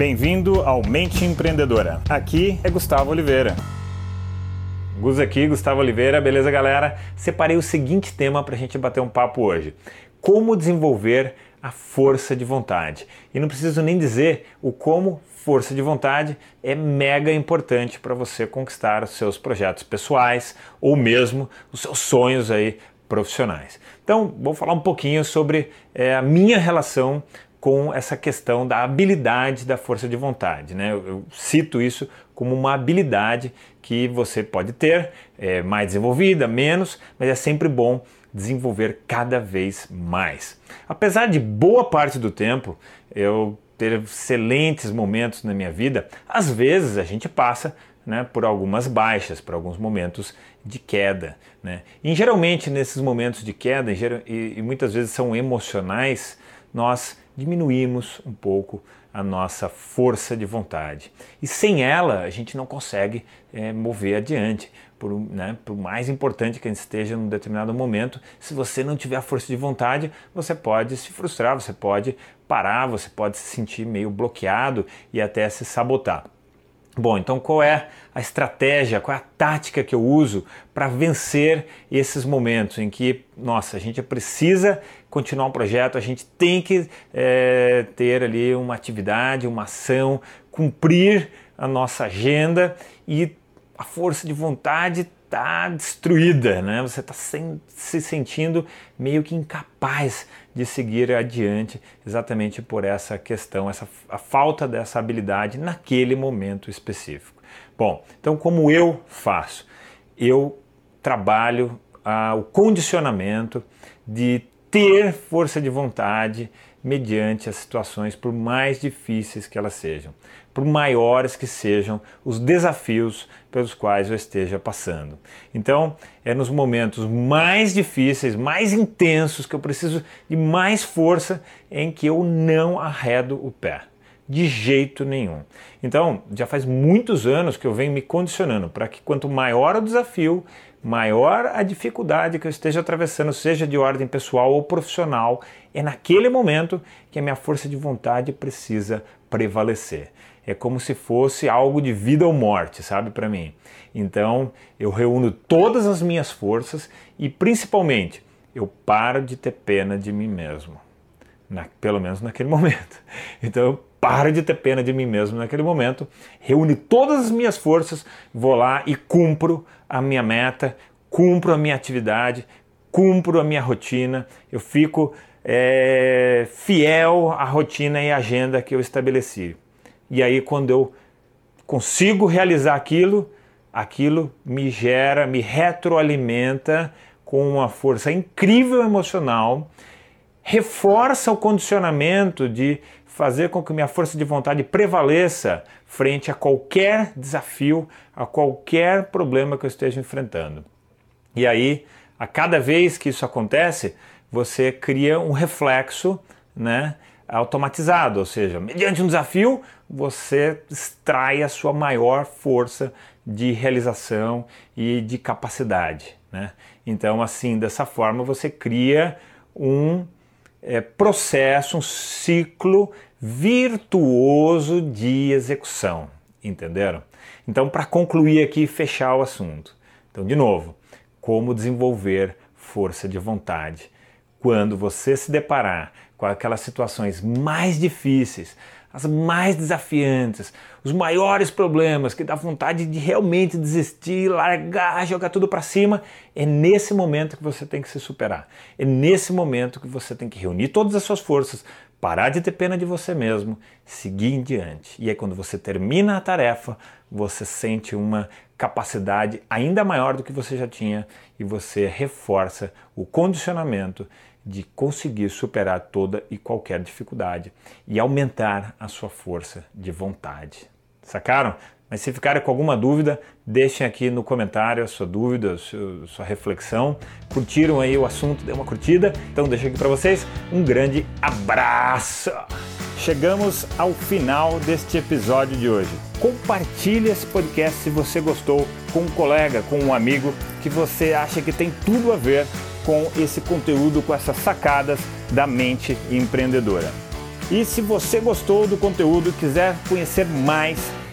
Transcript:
Bem-vindo ao Mente Empreendedora. Aqui é Gustavo Oliveira. Gus aqui, Gustavo Oliveira, beleza galera? Separei o seguinte tema para a gente bater um papo hoje: como desenvolver a força de vontade. E não preciso nem dizer o como força de vontade é mega importante para você conquistar os seus projetos pessoais ou mesmo os seus sonhos aí profissionais. Então, vou falar um pouquinho sobre é, a minha relação com essa questão da habilidade da força de vontade. Né? Eu, eu cito isso como uma habilidade que você pode ter, é, mais desenvolvida, menos, mas é sempre bom desenvolver cada vez mais. Apesar de boa parte do tempo eu ter excelentes momentos na minha vida, às vezes a gente passa né, por algumas baixas, por alguns momentos de queda. Né? E geralmente nesses momentos de queda, e, e muitas vezes são emocionais, nós diminuímos um pouco a nossa força de vontade. E sem ela, a gente não consegue é, mover adiante. Por, né, por mais importante que a gente esteja num determinado momento, se você não tiver a força de vontade, você pode se frustrar, você pode parar, você pode se sentir meio bloqueado e até se sabotar. Bom, então qual é a estratégia, qual é a tática que eu uso para vencer esses momentos em que, nossa, a gente precisa continuar um projeto, a gente tem que é, ter ali uma atividade, uma ação, cumprir a nossa agenda e a força de vontade está destruída, né? Você está se sentindo meio que incapaz de seguir adiante, exatamente por essa questão, essa a falta dessa habilidade naquele momento específico. Bom, então como eu faço? Eu trabalho ah, o condicionamento de ter força de vontade mediante as situações, por mais difíceis que elas sejam, por maiores que sejam os desafios pelos quais eu esteja passando. Então, é nos momentos mais difíceis, mais intensos, que eu preciso de mais força em que eu não arredo o pé. De jeito nenhum. Então, já faz muitos anos que eu venho me condicionando para que quanto maior o desafio, maior a dificuldade que eu esteja atravessando, seja de ordem pessoal ou profissional, é naquele momento que a minha força de vontade precisa prevalecer. É como se fosse algo de vida ou morte, sabe, para mim. Então, eu reúno todas as minhas forças e, principalmente, eu paro de ter pena de mim mesmo. Na, pelo menos naquele momento. Então, eu paro de ter pena de mim mesmo naquele momento, reúno todas as minhas forças, vou lá e cumpro a minha meta, cumpro a minha atividade, cumpro a minha rotina, eu fico é, fiel à rotina e agenda que eu estabeleci. E aí, quando eu consigo realizar aquilo, aquilo me gera, me retroalimenta com uma força incrível emocional, reforça o condicionamento de fazer com que minha força de vontade prevaleça frente a qualquer desafio, a qualquer problema que eu esteja enfrentando. E aí, a cada vez que isso acontece, você cria um reflexo, né, automatizado, ou seja, mediante um desafio, você extrai a sua maior força de realização e de capacidade, né? Então, assim, dessa forma você cria um é, processo, um ciclo virtuoso de execução. Entenderam? Então, para concluir aqui e fechar o assunto. Então, de novo, como desenvolver força de vontade quando você se deparar com aquelas situações mais difíceis, as mais desafiantes, os maiores problemas que dá vontade de realmente desistir, largar, jogar tudo para cima, é nesse momento que você tem que se superar. É nesse momento que você tem que reunir todas as suas forças, parar de ter pena de você mesmo, seguir em diante. E aí quando você termina a tarefa, você sente uma capacidade ainda maior do que você já tinha e você reforça o condicionamento de conseguir superar toda e qualquer dificuldade e aumentar a sua força de vontade. Sacaram? Mas se ficarem com alguma dúvida, deixem aqui no comentário a sua dúvida, a sua, reflexão. Curtiram aí o assunto, dê uma curtida. Então deixo aqui para vocês um grande abraço. Chegamos ao final deste episódio de hoje. Compartilhe esse podcast se você gostou com um colega, com um amigo que você acha que tem tudo a ver com esse conteúdo, com essas sacadas da mente empreendedora. E se você gostou do conteúdo e quiser conhecer mais,